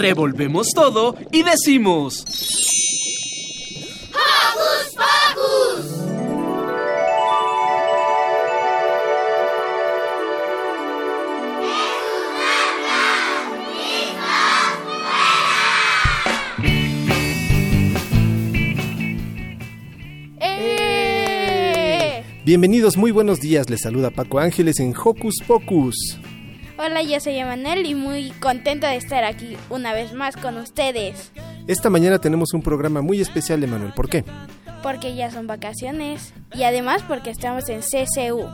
Revolvemos todo y decimos... ¡Hocus Pocus! ¡Eh! Bienvenidos, muy buenos días. Les saluda Paco Ángeles en Hocus Pocus. Hola, yo soy Emanuel y muy contento de estar aquí una vez más con ustedes. Esta mañana tenemos un programa muy especial, Emanuel. ¿Por qué? Porque ya son vacaciones y además porque estamos en CCU.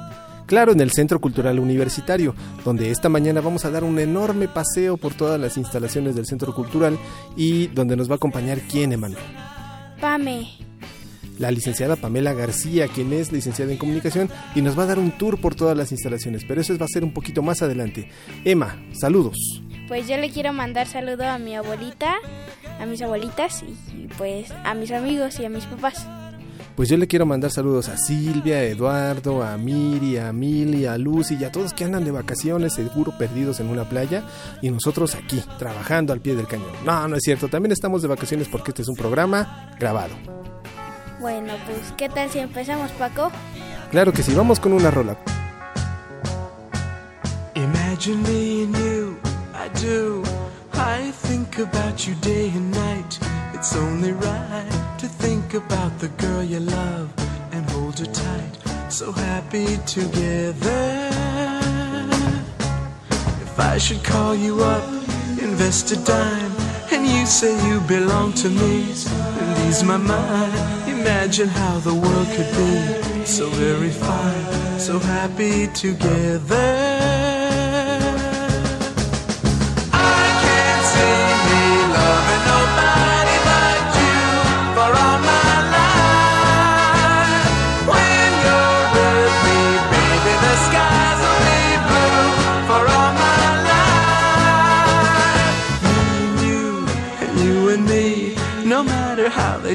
Claro, en el Centro Cultural Universitario, donde esta mañana vamos a dar un enorme paseo por todas las instalaciones del Centro Cultural y donde nos va a acompañar quién, Emanuel. Pame. La licenciada Pamela García, quien es licenciada en comunicación y nos va a dar un tour por todas las instalaciones, pero eso va a ser un poquito más adelante. Emma, saludos. Pues yo le quiero mandar saludo a mi abuelita, a mis abuelitas y pues a mis amigos y a mis papás. Pues yo le quiero mandar saludos a Silvia, a Eduardo, a Miri, a Mili, a Lucy y a todos que andan de vacaciones, seguro perdidos en una playa, y nosotros aquí, trabajando al pie del cañón. No, no es cierto, también estamos de vacaciones porque este es un programa grabado. Bueno, pues ¿qué tal si empezamos, Paco? Claro que sí, vamos con una rola. Imagine me and you, I do. I think about you day and night. It's only right to think about the girl you love and hold her tight. So happy together. If I should call you up, invest a dime, and you say you belong to me, and ease my mind. Imagine how the world could be so very fine, so happy together.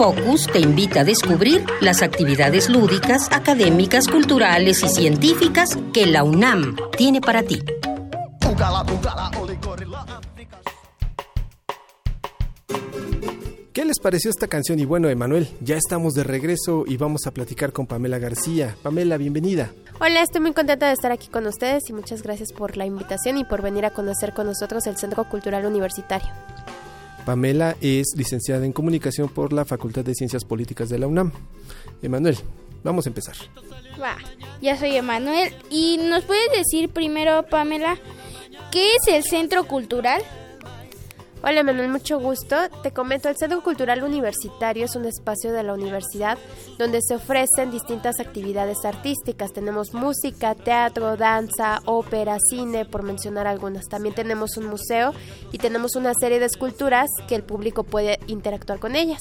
Pocus te invita a descubrir las actividades lúdicas, académicas, culturales y científicas que la UNAM tiene para ti. ¿Qué les pareció esta canción? Y bueno, Emanuel, ya estamos de regreso y vamos a platicar con Pamela García. Pamela, bienvenida. Hola, estoy muy contenta de estar aquí con ustedes y muchas gracias por la invitación y por venir a conocer con nosotros el Centro Cultural Universitario. Pamela es licenciada en comunicación por la Facultad de Ciencias Políticas de la UNAM. Emanuel, vamos a empezar. Va, ya soy Emanuel. ¿Y nos puedes decir primero, Pamela, qué es el Centro Cultural? Hola Manuel, mucho gusto. Te comento, el Centro Cultural Universitario es un espacio de la universidad donde se ofrecen distintas actividades artísticas. Tenemos música, teatro, danza, ópera, cine, por mencionar algunas. También tenemos un museo y tenemos una serie de esculturas que el público puede interactuar con ellas.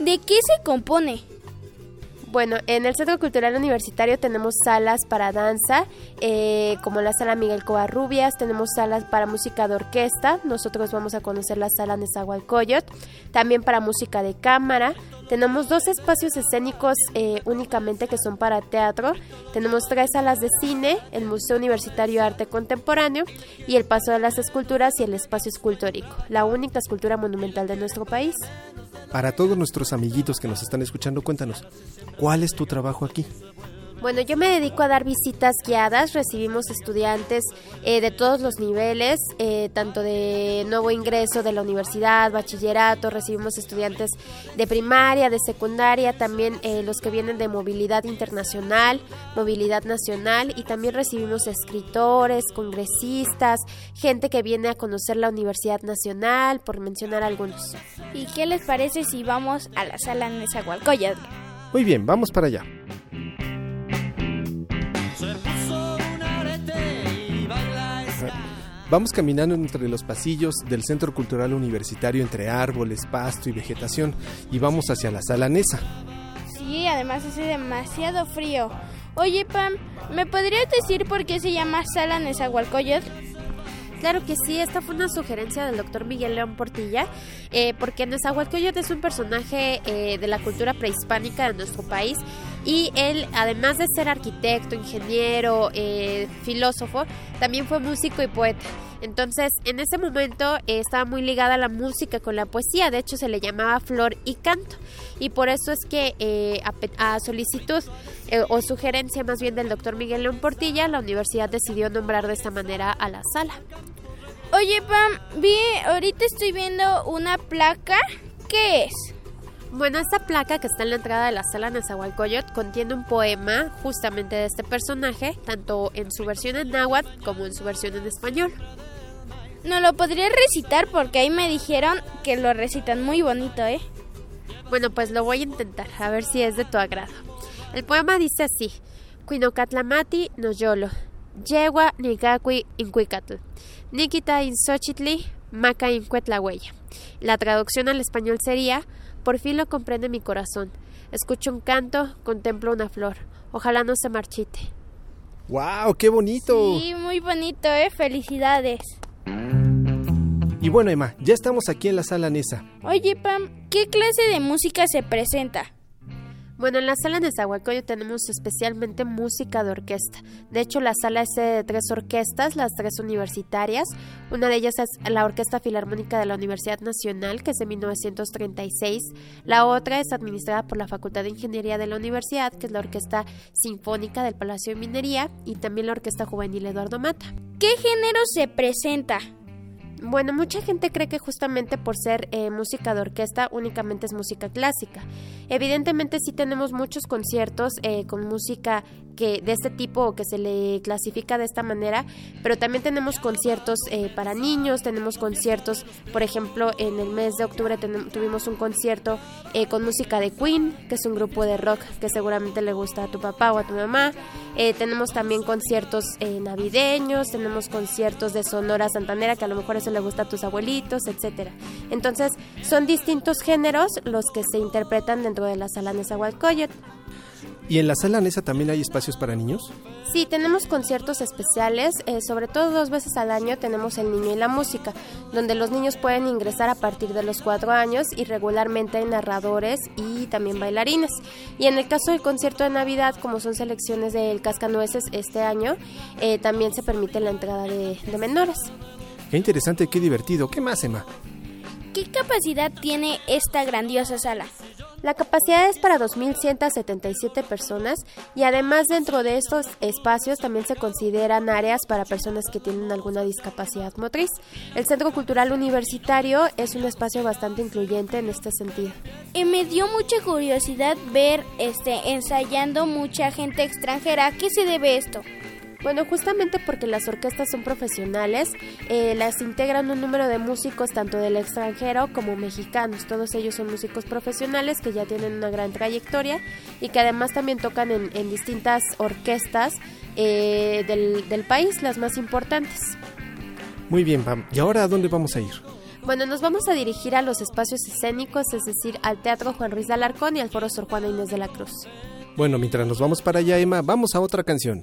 ¿De qué se compone? Bueno, en el Centro Cultural Universitario tenemos salas para danza, eh, como la sala Miguel Covarrubias, tenemos salas para música de orquesta, nosotros vamos a conocer la sala Nezahualcóyotl, también para música de cámara, tenemos dos espacios escénicos eh, únicamente que son para teatro, tenemos tres salas de cine, el Museo Universitario de Arte Contemporáneo y el Paso de las Esculturas y el Espacio Escultórico, la única escultura monumental de nuestro país. Para todos nuestros amiguitos que nos están escuchando, cuéntanos, ¿cuál es tu trabajo aquí? Bueno, yo me dedico a dar visitas guiadas. Recibimos estudiantes eh, de todos los niveles, eh, tanto de nuevo ingreso de la universidad, bachillerato. Recibimos estudiantes de primaria, de secundaria, también eh, los que vienen de movilidad internacional, movilidad nacional y también recibimos escritores, congresistas, gente que viene a conocer la Universidad Nacional, por mencionar algunos. ¿Y qué les parece si vamos a la sala Nezahualcóyotl? Muy bien, vamos para allá. Vamos caminando entre los pasillos del Centro Cultural Universitario entre árboles, pasto y vegetación y vamos hacia la sala Nesa. Sí, además hace demasiado frío. Oye, Pam, ¿me podrías decir por qué se llama sala Nezahualcóyotl? Claro que sí, esta fue una sugerencia del doctor Miguel León Portilla, eh, porque Nezahualcóyotl es un personaje eh, de la cultura prehispánica de nuestro país y él, además de ser arquitecto, ingeniero, eh, filósofo, también fue músico y poeta. Entonces, en ese momento eh, estaba muy ligada la música con la poesía, de hecho se le llamaba flor y canto, y por eso es que eh, a, solicitud o sugerencia más bien del doctor Miguel León Portilla, la universidad decidió nombrar de esta manera a la sala. Oye, Pam, vi, ahorita estoy viendo una placa. ¿Qué es? Bueno, esta placa que está en la entrada de la sala Nezahualcóyotl contiene un poema justamente de este personaje, tanto en su versión en náhuatl como en su versión en español. No lo podría recitar porque ahí me dijeron que lo recitan muy bonito, ¿eh? Bueno, pues lo voy a intentar, a ver si es de tu agrado. El poema dice así: Cuinocatlamati no yolo, yegua nigacui incuicatl, nikita in Xochitli, maca in Cuetlahuella. La traducción al español sería: Por fin lo comprende mi corazón. Escucho un canto, contemplo una flor. Ojalá no se marchite. ¡Wow! ¡Qué bonito! Sí, muy bonito, ¿eh? Felicidades. Y bueno, Emma, ya estamos aquí en la sala Nesa. Oye, Pam, ¿qué clase de música se presenta? Bueno, en la sala de Zahualcóyotl tenemos especialmente música de orquesta. De hecho, la sala es sede de tres orquestas, las tres universitarias. Una de ellas es la Orquesta Filarmónica de la Universidad Nacional, que es de 1936. La otra es administrada por la Facultad de Ingeniería de la universidad, que es la Orquesta Sinfónica del Palacio de Minería, y también la Orquesta Juvenil Eduardo Mata. ¿Qué género se presenta? Bueno, mucha gente cree que justamente por ser eh, música de orquesta únicamente es música clásica. Evidentemente sí tenemos muchos conciertos eh, con música que de este tipo o que se le clasifica de esta manera, pero también tenemos conciertos eh, para niños, tenemos conciertos, por ejemplo, en el mes de octubre tuvimos un concierto eh, con música de Queen, que es un grupo de rock que seguramente le gusta a tu papá o a tu mamá. Eh, tenemos también conciertos eh, navideños, tenemos conciertos de Sonora Santanera, que a lo mejor eso le gusta a tus abuelitos, etcétera. Entonces, son distintos géneros los que se interpretan dentro de la sala Nezahualcóyotl. ¿Y en la sala Nesa también hay espacios para niños? Sí, tenemos conciertos especiales, eh, sobre todo dos veces al año tenemos el niño y la música, donde los niños pueden ingresar a partir de los cuatro años y regularmente hay narradores y también bailarines. Y en el caso del concierto de Navidad, como son selecciones del Cascanueces este año, eh, también se permite la entrada de, de menores. Qué interesante, qué divertido. ¿Qué más, Emma? ¿Qué capacidad tiene esta grandiosa sala? La capacidad es para 2.177 personas y además dentro de estos espacios también se consideran áreas para personas que tienen alguna discapacidad motriz. El Centro Cultural Universitario es un espacio bastante incluyente en este sentido. Y me dio mucha curiosidad ver este ensayando mucha gente extranjera. ¿A qué se debe esto? Bueno, justamente porque las orquestas son profesionales, eh, las integran un número de músicos tanto del extranjero como mexicanos. Todos ellos son músicos profesionales que ya tienen una gran trayectoria y que además también tocan en, en distintas orquestas eh, del, del país, las más importantes. Muy bien, Pam. ¿Y ahora a dónde vamos a ir? Bueno, nos vamos a dirigir a los espacios escénicos, es decir, al Teatro Juan Ruiz de Alarcón y al Foro Sor Juana Inés de la Cruz. Bueno, mientras nos vamos para allá, Emma, vamos a otra canción.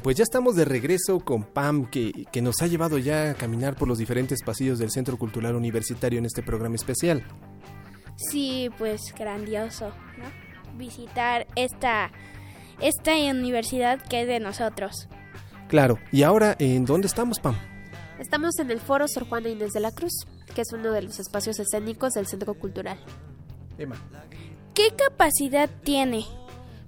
Bien, pues ya estamos de regreso con Pam, que, que nos ha llevado ya a caminar por los diferentes pasillos del Centro Cultural Universitario en este programa especial. Sí, pues grandioso, ¿no? Visitar esta, esta universidad que es de nosotros. Claro, y ahora, ¿en dónde estamos, Pam? Estamos en el Foro Sor Juana Inés de la Cruz, que es uno de los espacios escénicos del Centro Cultural. Emma. ¿Qué capacidad tiene?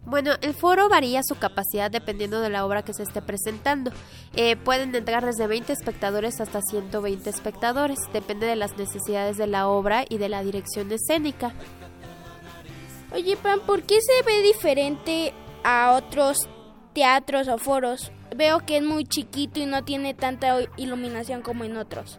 Bueno, el foro varía su capacidad dependiendo de la obra que se esté presentando. Eh, pueden entrar desde 20 espectadores hasta 120 espectadores, depende de las necesidades de la obra y de la dirección escénica. Oye, Pam, ¿por qué se ve diferente a otros teatros o foros? Veo que es muy chiquito y no tiene tanta iluminación como en otros.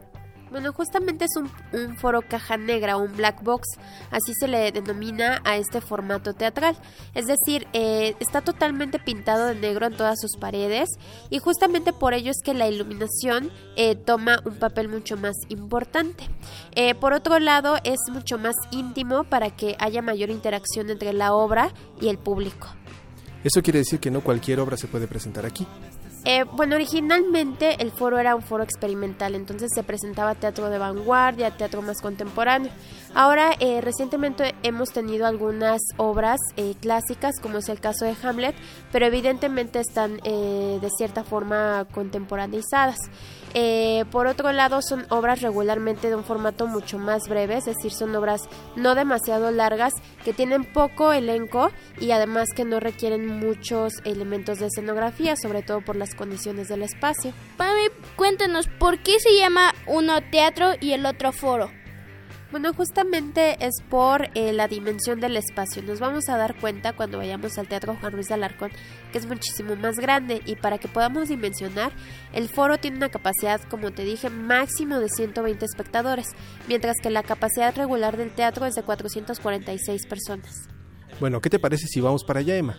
Bueno, justamente es un, foro caja negra, un black box, así se le denomina a este formato teatral. Es decir, eh, está totalmente pintado de negro en todas sus paredes y justamente por ello es que la iluminación eh, toma un papel mucho más importante. Eh, por otro lado, es mucho más íntimo para que haya mayor interacción entre la obra y el público. Eso quiere decir que no cualquier obra se puede presentar aquí. Eh, bueno, originalmente el foro era un foro experimental, entonces se presentaba teatro de vanguardia, teatro más contemporáneo. Ahora, eh, recientemente hemos tenido algunas obras eh, clásicas, como es el caso de Hamlet, pero evidentemente están de cierta forma contemporaneizadas. Por otro lado, son obras regularmente de un formato mucho más breve, es decir, son obras no demasiado largas, que tienen poco elenco y además que no requieren muchos elementos de escenografía, sobre todo por las condiciones del espacio. Pame, cuéntanos, ¿por qué se llama uno teatro y el otro foro? Bueno, justamente es por eh, la dimensión del espacio. Nos vamos a dar cuenta cuando vayamos al Teatro Juan Ruiz de Alarcón que es muchísimo más grande y para que podamos dimensionar, el foro tiene una capacidad, como te dije, máximo de 120 espectadores, mientras que la capacidad regular del teatro es de 446 personas. Bueno, ¿qué te parece si vamos para allá, Emma?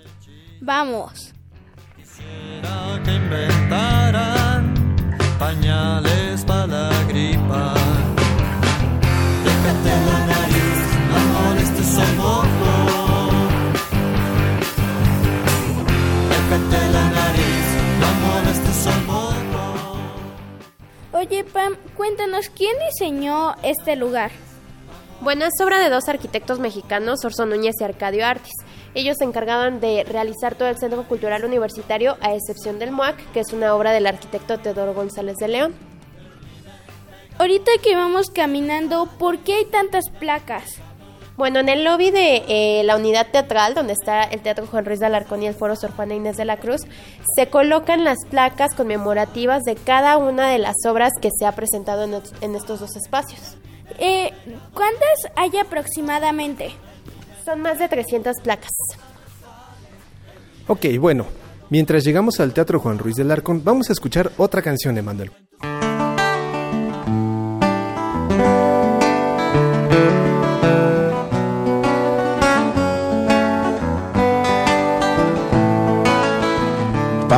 Vamos. Quisiera que inventaran pañales para la gripa. Oye, Pam, cuéntanos, ¿quién diseñó este lugar? Bueno, es obra de dos arquitectos mexicanos, Orson Núñez y Arcadio Artis. Ellos se encargaban de realizar todo el Centro Cultural Universitario, a excepción del MUAC, que es una obra del arquitecto Teodoro González de León. Ahorita que vamos caminando, ¿por qué hay tantas placas? Bueno, en el lobby de eh, la unidad teatral, donde está el Teatro Juan Ruiz de Alarcón y el Foro Sor Juana Inés de la Cruz, se colocan las placas conmemorativas de cada una de las obras que se ha presentado en, en estos dos espacios. Eh, ¿Cuántas hay aproximadamente? Son más de 300 placas. Ok, bueno, mientras llegamos al Teatro Juan Ruiz del Arcón, vamos a escuchar otra canción de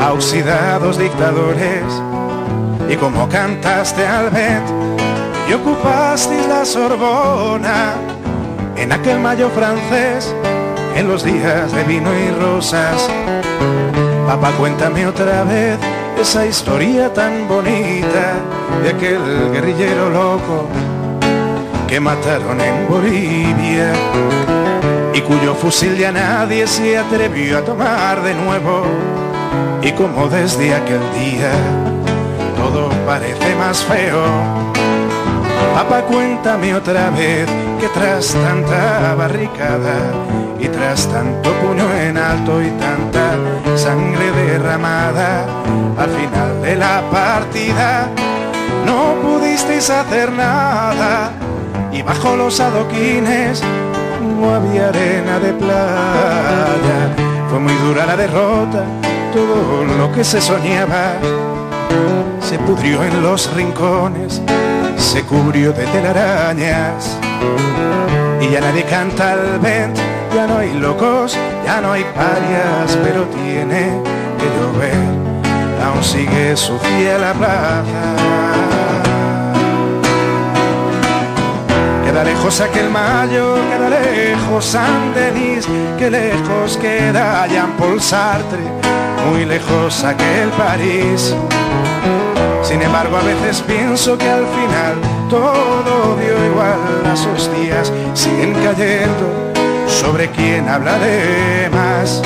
a dictadores y como cantaste al Bet y ocupasteis la Sorbona en aquel mayo francés en los días de vino y rosas. Papá, cuéntame otra vez esa historia tan bonita de aquel guerrillero loco que mataron en Bolivia y cuyo fusil ya nadie se atrevió a tomar de nuevo y como desde aquel día todo parece más feo. Papá, cuéntame otra vez que tras tanta barricada y tras tanto puño en alto y tanta sangre derramada, al final de la partida no pudisteis hacer nada y bajo los adoquines no había arena de playa. Fue muy dura la derrota, todo lo que se soñaba. Se pudrió en los rincones, se cubrió de telarañas. Y ya nadie canta al vent, ya no hay locos, ya no hay parias, pero tiene que llover, aún sigue su fiel la plaza. Queda lejos aquel mayo, queda lejos San Denis, que lejos queda Jean Paul Sartre, muy lejos aquel París. Sin embargo, a veces pienso que al final todo dio igual, las hostias siguen cayendo sobre quien habla de más.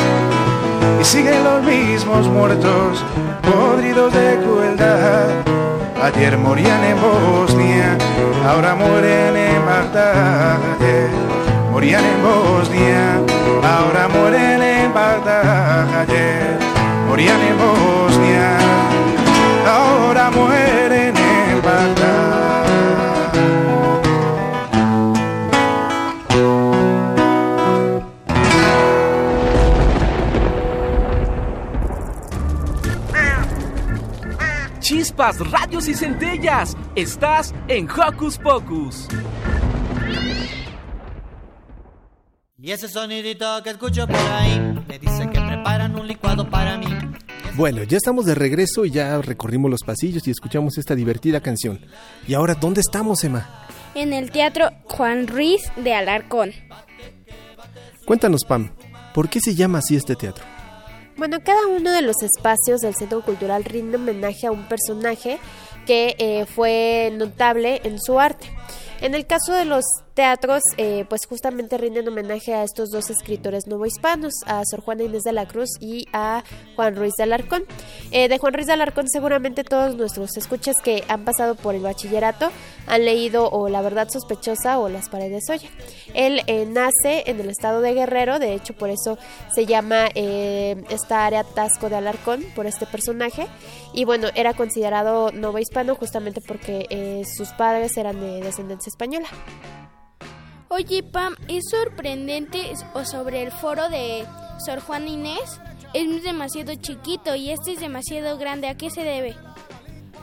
Y siguen los mismos muertos, podridos de crueldad. Ayer morían en Bosnia, ahora mueren en Bagdad. Morían en Bosnia, ahora mueren en Bagdad. Morían en Bosnia, ahora mueren en Bagdad. Chispas, radios y centellas. Estás en Hocus Pocus. Y ese sonidito que escucho por ahí me dice que preparan un licuado para mí. Bueno, ya estamos de regreso y ya recorrimos los pasillos y escuchamos esta divertida canción. ¿Y ahora dónde estamos, Emma? En el Teatro Juan Ruiz de Alarcón. Cuéntanos, Pam, ¿por qué se llama así este teatro? Bueno, cada uno de los espacios del Centro Cultural rinde homenaje a un personaje que eh, fue notable en su arte. En el caso de los teatros, eh, pues justamente rinden homenaje a estos dos escritores novohispanos, a Sor Juana Inés de la Cruz y a Juan Ruiz de Alarcón. Eh, de Juan Ruiz de Alarcón seguramente todos nuestros escuchas que han pasado por el bachillerato han leído o La Verdad Sospechosa o Las Paredes Oye. Él eh, nace en el estado de Guerrero, de hecho por eso se llama eh, esta área Tasco de Alarcón, por este personaje. Y bueno, era considerado novohispano justamente porque eh, sus padres eran de descendencia española. Oye, Pam, es sorprendente o sobre el foro de Sor Juana Inés. Es demasiado chiquito y este es demasiado grande. ¿A qué se debe?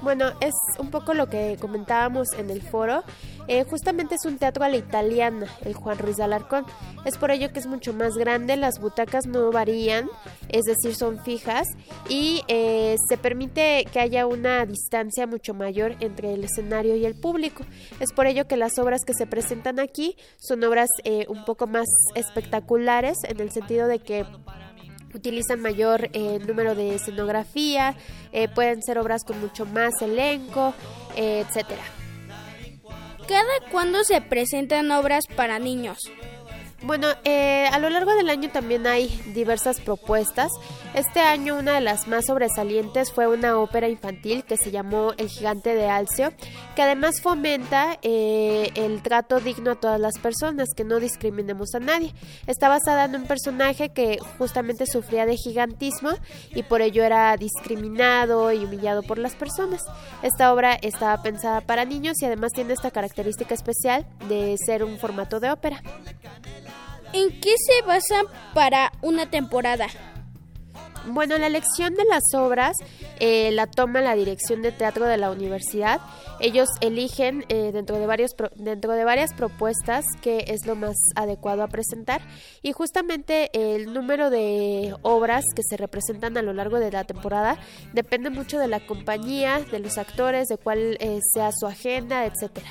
Bueno, es un poco lo que comentábamos en el foro. Eh, justamente es un teatro a la italiana, el Juan Ruiz de Alarcón. Es por ello que es mucho más grande, las butacas no varían, es decir, son fijas y eh, se permite que haya una distancia mucho mayor entre el escenario y el público. Es por ello que las obras que se presentan aquí son obras eh, un poco más espectaculares en el sentido de que utilizan mayor eh, número de escenografía, eh, pueden ser obras con mucho más elenco, eh, etcétera. ¿Cada cuándo se presentan obras para niños? Bueno, eh, a lo largo del año también hay diversas propuestas. Este año una de las más sobresalientes fue una ópera infantil que se llamó El gigante de Alcio, que además fomenta eh, el trato digno a todas las personas, que no discriminemos a nadie. Está basada en un personaje que justamente sufría de gigantismo y por ello era discriminado y humillado por las personas. Esta obra estaba pensada para niños y además tiene esta característica especial de ser un formato de ópera. ¿En qué se basan para una temporada? Bueno, la elección de las obras eh, la toma la dirección de teatro de la universidad. Ellos eligen eh, dentro, de varios pro- dentro de varias propuestas qué es lo más adecuado a presentar y justamente el número de obras que se representan a lo largo de la temporada depende mucho de la compañía, de los actores, de cuál eh, sea su agenda, etcétera.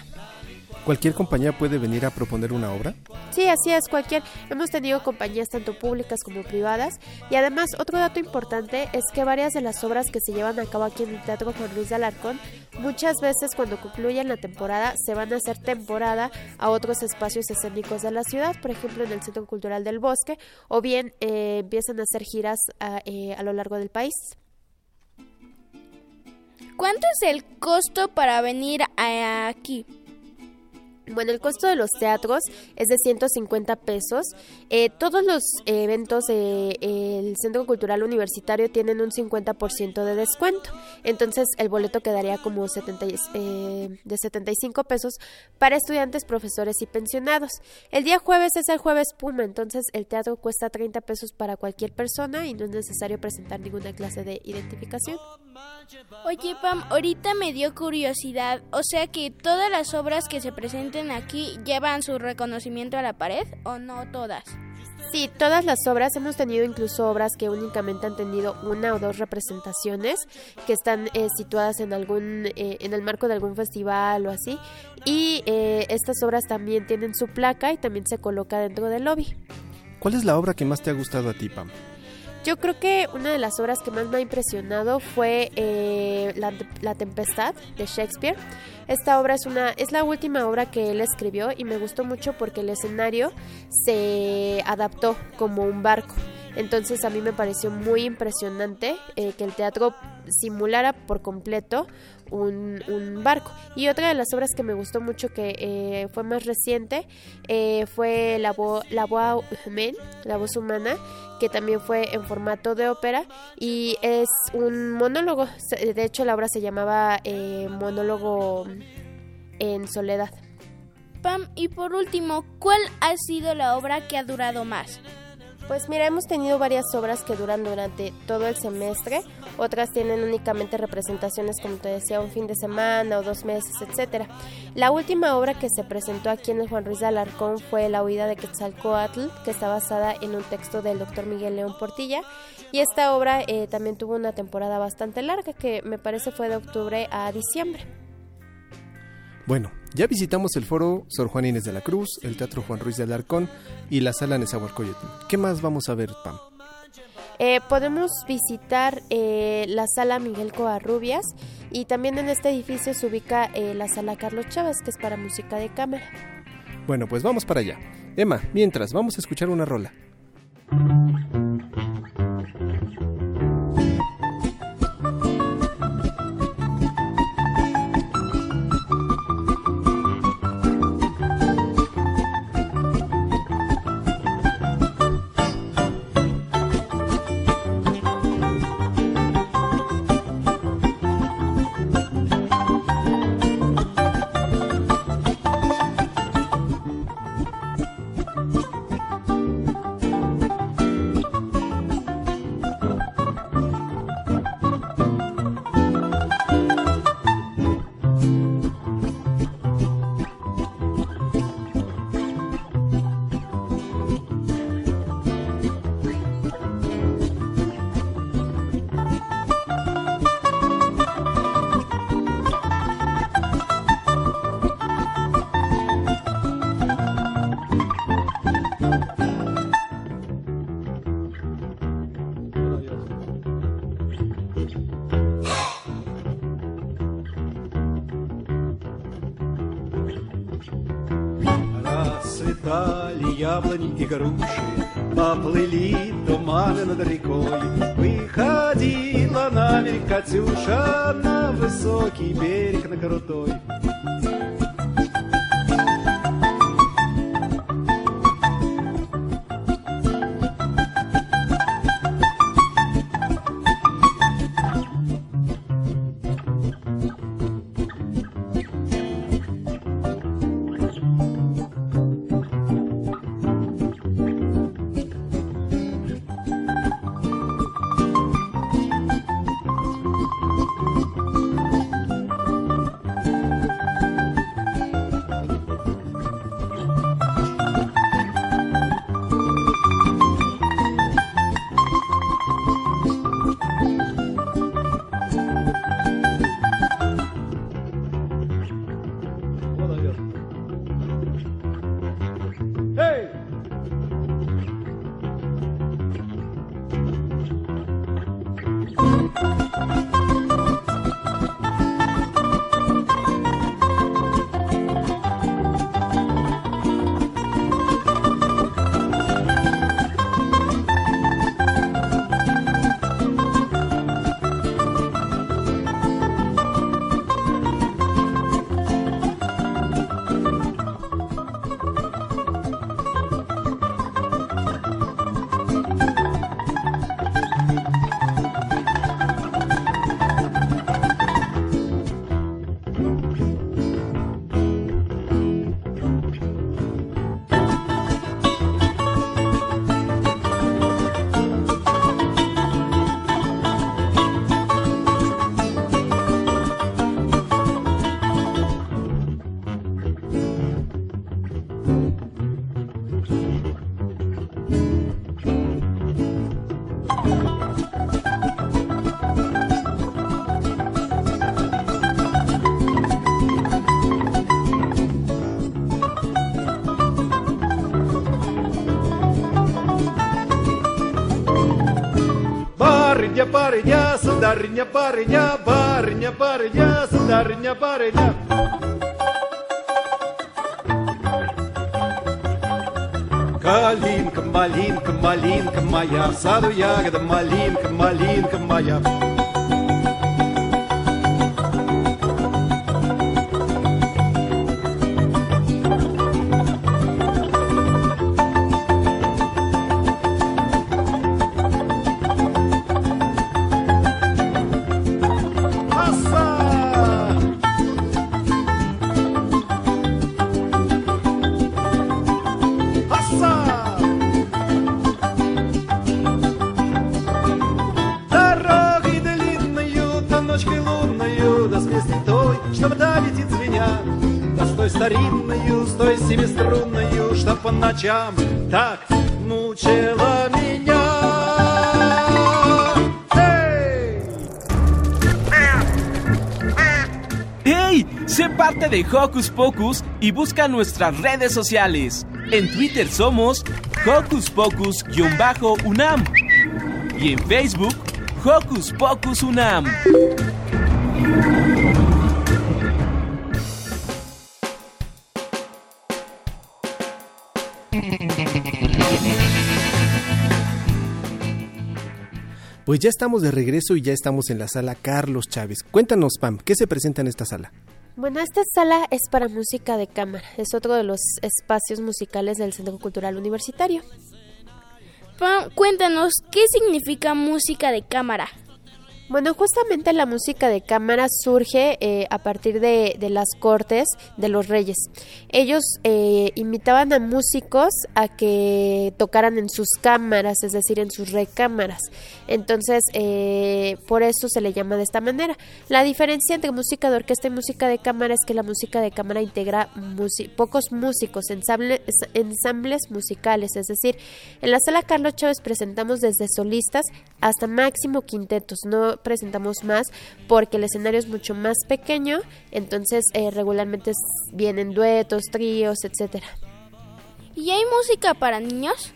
¿Cualquier compañía puede venir a proponer una obra? Sí, así es, cualquier. Hemos tenido compañías tanto públicas como privadas y además otro dato importante es que varias de las obras que se llevan a cabo aquí en el Teatro Juan Luis de Alarcón muchas veces cuando concluyen la temporada se van a hacer temporada a otros espacios escénicos de la ciudad, por ejemplo en el Centro Cultural del Bosque o bien eh, empiezan a hacer giras a, eh, a lo largo del país. ¿Cuánto es el costo para venir a- aquí? Bueno, el costo de los teatros es de 150 pesos. Eh, todos los eventos del Centro Cultural Universitario tienen un 50% de descuento. Entonces el boleto quedaría como 70 y- eh, de 75 pesos para estudiantes, profesores y pensionados. El día jueves es el jueves Puma, entonces el teatro cuesta 30 pesos para cualquier persona y no es necesario presentar ninguna clase de identificación. Oye, Pam, ahorita me dio curiosidad. O sea que todas las obras que se presenten aquí llevan su reconocimiento a la pared o no todas. Sí, todas las obras, hemos tenido incluso obras que únicamente han tenido una o dos representaciones que están eh, situadas en algún eh, en el marco de algún festival o así y eh, estas obras también tienen su placa y también se coloca dentro del lobby. ¿Cuál es la obra que más te ha gustado a ti, Pam? Yo creo que una de las obras que más me ha impresionado fue eh, la, La Tempestad de Shakespeare. Esta obra es una es la última obra que él escribió y me gustó mucho porque el escenario se adaptó como un barco. Entonces a mí me pareció muy impresionante eh, que el teatro simulara por completo un, barco. Y otra de las obras que me gustó mucho, que eh, fue más reciente, eh, fue La, vo la Voz Humana, que también fue en formato de ópera y es un monólogo. De hecho, la obra se llamaba eh, Monólogo en Soledad. Pam, y por último, ¿cuál ha sido la obra que ha durado más? Pues mira, hemos tenido varias obras que duran durante todo el semestre, otras tienen únicamente representaciones, como te decía, un fin de semana o dos meses, etcétera. La última obra que se presentó aquí en el Juan Ruiz de Alarcón fue La huida de Quetzalcoatl, que está basada en un texto del doctor Miguel León Portilla, y esta obra eh, también tuvo una temporada bastante larga, que me parece fue de octubre a diciembre. Bueno, ya visitamos el foro Sor Juan Inés de la Cruz, el Teatro Juan Ruiz de Alarcón y la Sala Nezahualcóyotl. ¿Qué más vamos a ver, Pam? Eh, podemos visitar eh, la sala Miguel Covarrubias y también en este edificio se ubica eh, la sala Carlos Chávez, que es para música de cámara. Bueno, pues vamos para allá. Emma, mientras, vamos a escuchar una rola. Figaro Барыня, сударыня, барыня, барыня, барыня, сударыня, барыня. Калинка, малинка, малинка моя, в саду ягода, малинка, малинка моя. ночам так мучила меня. Эй! ¡Hey! Sé parte de Hocus Pocus y busca nuestras redes sociales. En Twitter somos Hocus Pocus-UNAM y en Facebook Hocus Pocus UNAM. Pues ya estamos de regreso y ya estamos en la sala Carlos Chávez. Cuéntanos, Pam, ¿qué se presenta en esta sala? Bueno, esta sala es para música de cámara. Es otro de los espacios musicales del Centro Cultural Universitario. Pam, cuéntanos, ¿qué significa música de cámara? Bueno, justamente la música de cámara surge eh, a partir de, de las cortes de los reyes. Ellos eh, invitaban a músicos a que tocaran en sus cámaras, es decir, en sus recámaras. Entonces, eh, por eso se le llama de esta manera. La diferencia entre música de orquesta y música de cámara es que la música de cámara integra pocos músicos, ensamble- ensambles musicales. Es decir, en la sala Carlos Chávez presentamos desde solistas hasta máximo quintetos. No presentamos más porque el escenario es mucho más pequeño, entonces eh, regularmente vienen duetos, tríos, etcétera. ¿Y hay música para niños?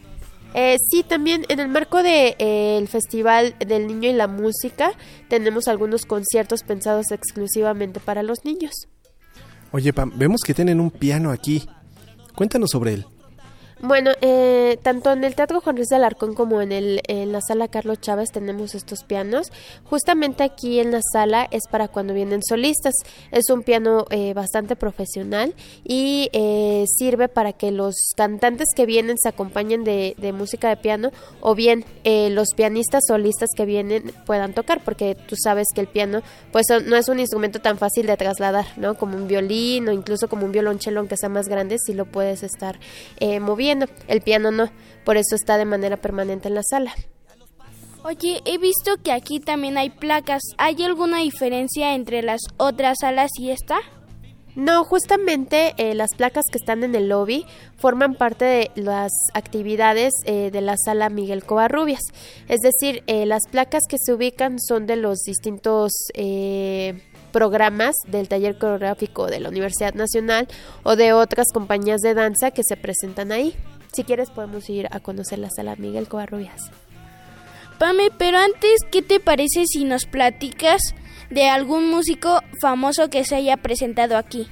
Eh, sí, también en el marco del de, eh, el Festival del Niño y la Música tenemos algunos conciertos pensados exclusivamente para los niños. Oye, Pam, vemos que tienen un piano aquí. Cuéntanos sobre él. Bueno, eh, tanto en el Teatro Juan Ruiz de Alarcón como en, el, en la sala Carlos Chávez tenemos estos pianos. Justamente aquí en la sala es para cuando vienen solistas. Es un piano eh, bastante profesional y eh, sirve para que los cantantes que vienen se acompañen de, de música de piano o bien eh, los pianistas solistas que vienen puedan tocar, porque tú sabes que el piano pues no es un instrumento tan fácil de trasladar, ¿no? Como un violín o incluso como un violonchelo aunque sea más grande, si lo puedes estar eh, El piano no, por eso está de manera permanente en la sala. Oye, he visto que aquí también hay placas. ¿Hay alguna diferencia entre las otras salas y esta? No, justamente eh, las placas que están en el lobby forman parte de las actividades eh, de la sala Miguel Covarrubias. Es decir, eh, las placas que se ubican son de los distintos eh, programas del taller coreográfico de la Universidad Nacional o de otras compañías de danza que se presentan ahí. Si quieres podemos ir a conocer la sala Miguel Covarrubias. Pame, pero antes, ¿qué te parece si nos platicas de algún músico famoso que se haya presentado aquí?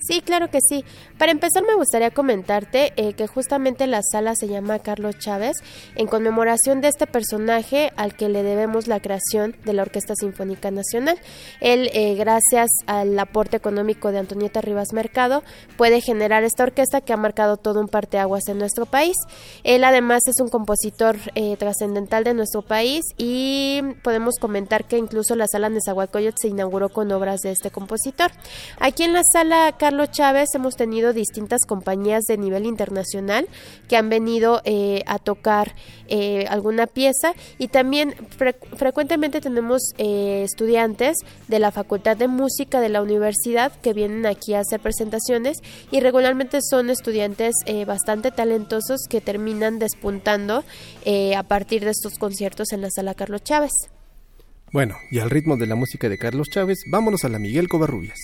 Sí, claro que sí. Para empezar me gustaría comentarte eh, que justamente la sala se llama Carlos Chávez en conmemoración de este personaje al que le debemos la creación de la Orquesta Sinfónica Nacional. Él, eh, gracias al aporte económico de Antonieta Rivas Mercado, puede generar esta orquesta que ha marcado todo un parteaguas en nuestro país. Él además es un compositor eh, trascendental de nuestro país y podemos comentar que incluso la sala Nezahualcóyotl se inauguró con obras de este compositor. Aquí en la sala Carlos Chávez hemos tenido distintas compañías de nivel internacional que han venido eh, a tocar eh, alguna pieza y también fre- frecuentemente tenemos eh, estudiantes de la Facultad de Música de la universidad que vienen aquí a hacer presentaciones y regularmente son estudiantes bastante talentosos que terminan despuntando a partir de estos conciertos en la sala Carlos Chávez. Bueno, y al ritmo de la música de Carlos Chávez, vámonos a la Miguel Covarrubias.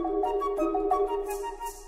Thank you.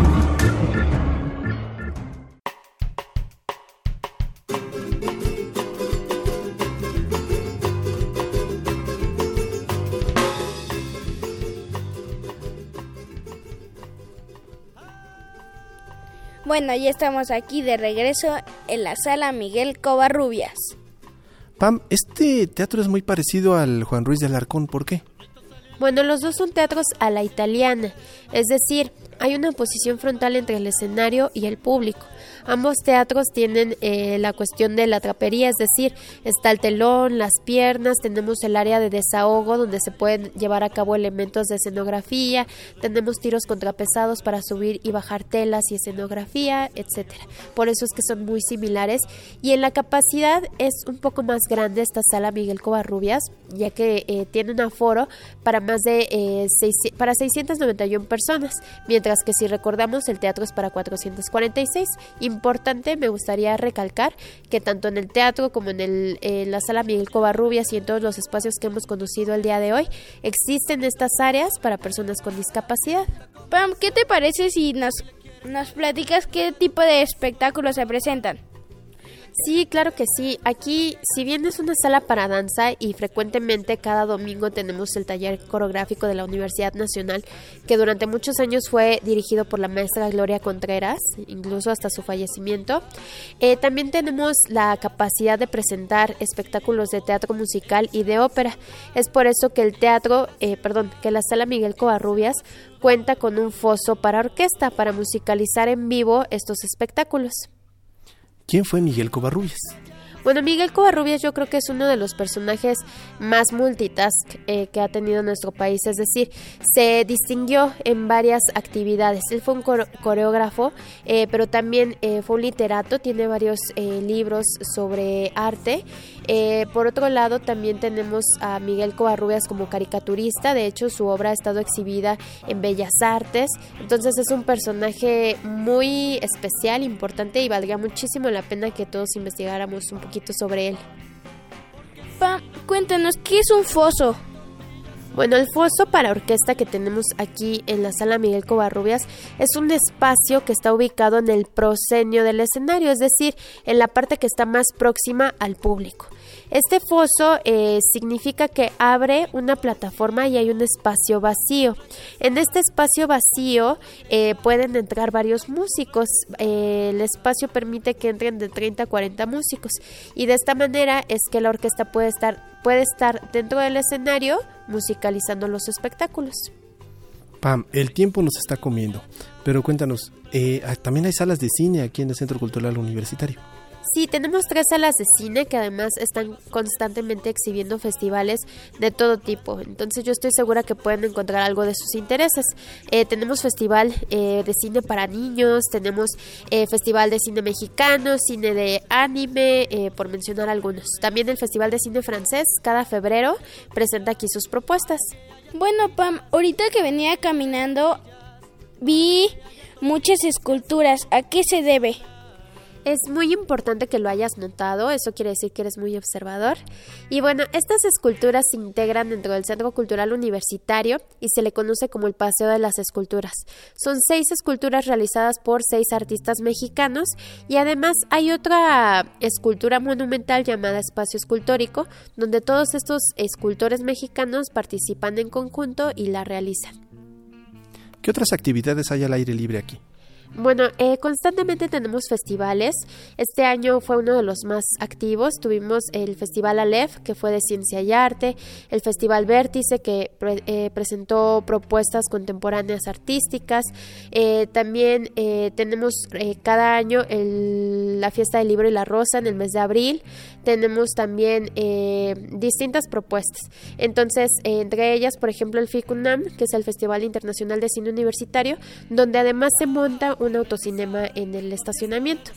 Bueno, ya estamos aquí de regreso en la sala Miguel Covarrubias. Pam, este teatro es muy parecido al Juan Ruiz de Alarcón, ¿por qué? Bueno, los dos son teatros a la italiana, es decir, hay una posición frontal entre el escenario y el público. Ambos teatros tienen eh, la cuestión de la trapería, es decir, está el telón, las piernas, tenemos el área de desahogo donde se pueden llevar a cabo elementos de escenografía, tenemos tiros contrapesados para subir y bajar telas y escenografía, etcétera. Por eso es que son muy similares y en la capacidad es un poco más grande esta sala Miguel Covarrubias, ya que eh, tiene un aforo para más de eh, seis, para 691 personas, mientras que si recordamos el teatro es para 446 importante, me gustaría recalcar que tanto en el teatro como en, el, en la sala Miguel Covarrubias y en todos los espacios que hemos conocido el día de hoy, existen estas áreas para personas con discapacidad. Pam, ¿qué te parece si nos, nos platicas qué tipo de espectáculos se presentan? Sí, claro que sí. Aquí, si bien es una sala para danza y frecuentemente cada domingo tenemos el taller coreográfico de la Universidad Nacional, que durante muchos años fue dirigido por la maestra Gloria Contreras, incluso hasta su fallecimiento, eh, también tenemos la capacidad de presentar espectáculos de teatro musical y de ópera. Es por eso que el teatro, eh, perdón, que la sala Miguel Covarrubias cuenta con un foso para orquesta para musicalizar en vivo estos espectáculos. ¿Quién fue Miguel Covarrubias? Bueno, Miguel Covarrubias yo creo que es uno de los personajes más multitask eh, que ha tenido nuestro país, es decir, se distinguió en varias actividades. Él fue un coreógrafo, eh, pero también eh, fue un literato, tiene varios eh, libros sobre arte. Eh, por otro lado, también tenemos a Miguel Covarrubias como caricaturista, de hecho su obra ha estado exhibida en Bellas Artes, entonces es un personaje muy especial, importante y valdría muchísimo la pena que todos investigáramos un poquito sobre él. Pam, cuéntanos, ¿qué es un foso? Bueno, el foso para orquesta que tenemos aquí en la sala Miguel Covarrubias es un espacio que está ubicado en el proscenio del escenario, es decir, en la parte que está más próxima al público. Este foso eh, significa que abre una plataforma y hay un espacio vacío. En este espacio vacío eh, pueden entrar varios músicos. Eh, el espacio permite que entren de 30 a 40 músicos y de esta manera es que la orquesta puede estar puede estar dentro del escenario musicalizando los espectáculos. Pam, el tiempo nos está comiendo, pero cuéntanos, eh, ah, también hay salas de cine aquí en el Centro Cultural Universitario. Sí, tenemos tres salas de cine que además están constantemente exhibiendo festivales de todo tipo. Entonces yo estoy segura que pueden encontrar algo de sus intereses. Eh, tenemos festival eh, de cine para niños, tenemos eh, festival de cine mexicano, cine de anime, eh, por mencionar algunos. También el festival de cine francés cada febrero presenta aquí sus propuestas. Bueno, Pam, ahorita que venía caminando vi muchas esculturas. ¿A qué se debe? Es muy importante que lo hayas notado, eso quiere decir que eres muy observador. Y bueno, estas esculturas se integran dentro del Centro Cultural Universitario y se le conoce como el Paseo de las Esculturas. Son seis esculturas realizadas por seis artistas mexicanos y además hay otra escultura monumental llamada Espacio Escultórico, donde todos estos escultores mexicanos participan en conjunto y la realizan. ¿Qué otras actividades hay al aire libre aquí? Bueno, eh, constantemente tenemos festivales. Este año fue uno de los más activos. Tuvimos el Festival Aleph, que fue de ciencia y arte, el Festival Vértice, que pre- eh, presentó propuestas contemporáneas artísticas. Eh, también eh, tenemos eh, cada año el- la fiesta del libro y la rosa en el mes de abril. Tenemos también eh, distintas propuestas. Entonces, entre ellas, por ejemplo, el FICUNAM, que es el Festival Internacional de Cine Universitario, donde además se monta un autocinema en el estacionamiento.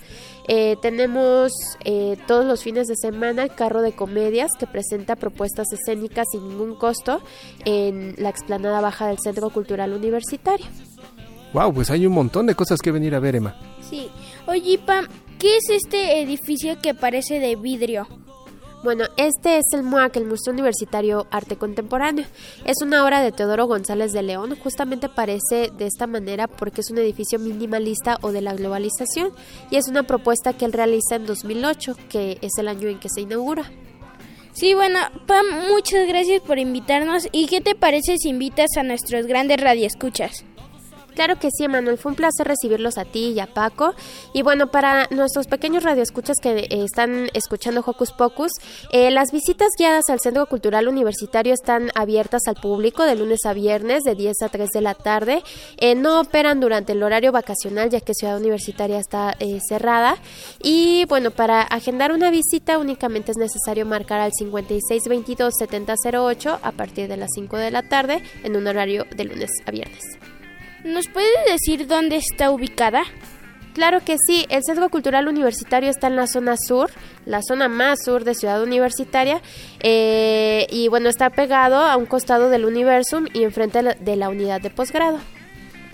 Eh, tenemos eh, todos los fines de semana el carro de comedias que presenta propuestas escénicas sin ningún costo en la explanada baja del Centro Cultural Universitario. Wow, pues hay un montón de cosas que venir a ver, Emma. Sí. Oye, Pam, ¿qué es este edificio que parece de vidrio? Bueno, este es el MUAC, el Museo Universitario Arte Contemporáneo. Es una obra de Teodoro González de León. Justamente parece de esta manera porque es un edificio minimalista o de la globalización y es una propuesta que él realiza en 2008, que es el año en que se inaugura. Sí, bueno, Pam, muchas gracias por invitarnos. ¿Y qué te parece si invitas a nuestros grandes radioescuchas? Claro que sí, Emanuel. Fue un placer recibirlos a ti y a Paco. Y bueno, para nuestros pequeños radioescuchas que eh, están escuchando Hocus Pocus, eh, las visitas guiadas al Centro Cultural Universitario están abiertas al público de lunes a viernes de 10 a 3 de la tarde. Eh, no operan durante el horario vacacional ya que Ciudad Universitaria está eh, cerrada. Y bueno, para agendar una visita únicamente es necesario marcar al 5622-7008 a partir de las 5 de la tarde en un horario de lunes a viernes. ¿Nos puede decir dónde está ubicada? Claro que sí, el Centro Cultural Universitario está en la zona sur, la zona más sur de Ciudad Universitaria, eh, y bueno, está pegado a un costado del Universum y enfrente de la, de la unidad de posgrado.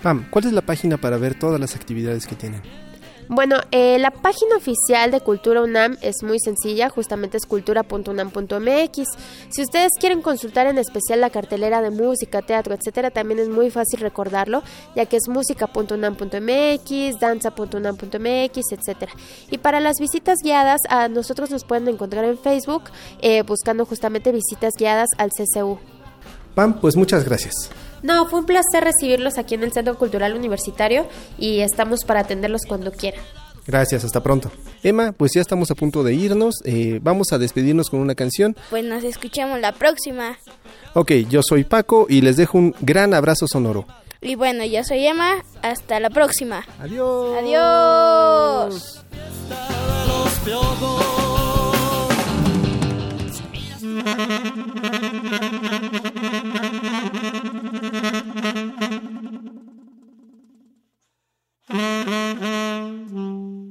Pam, ¿cuál es la página para ver todas las actividades que tienen? Bueno, eh, la página oficial de Cultura UNAM es muy sencilla, justamente es cultura.unam.mx. Si ustedes quieren consultar en especial la cartelera de música, teatro, etcétera, también es muy fácil recordarlo, ya que es música.unam.mx, danza.unam.mx, etcétera. Y para las visitas guiadas, a nosotros nos pueden encontrar en Facebook eh, buscando justamente visitas guiadas al CCU. Pam, pues muchas gracias. No, fue un placer recibirlos aquí en el Centro Cultural Universitario y estamos para atenderlos cuando quieran. Gracias, hasta pronto. Emma, pues ya estamos a punto de irnos. eh, vamos a despedirnos con una canción. Pues nos escuchamos la próxima. Ok, yo soy Paco y les dejo un gran abrazo sonoro. Y bueno, yo soy Emma. Hasta la próxima. Adiós. Adiós. Mm-hmm.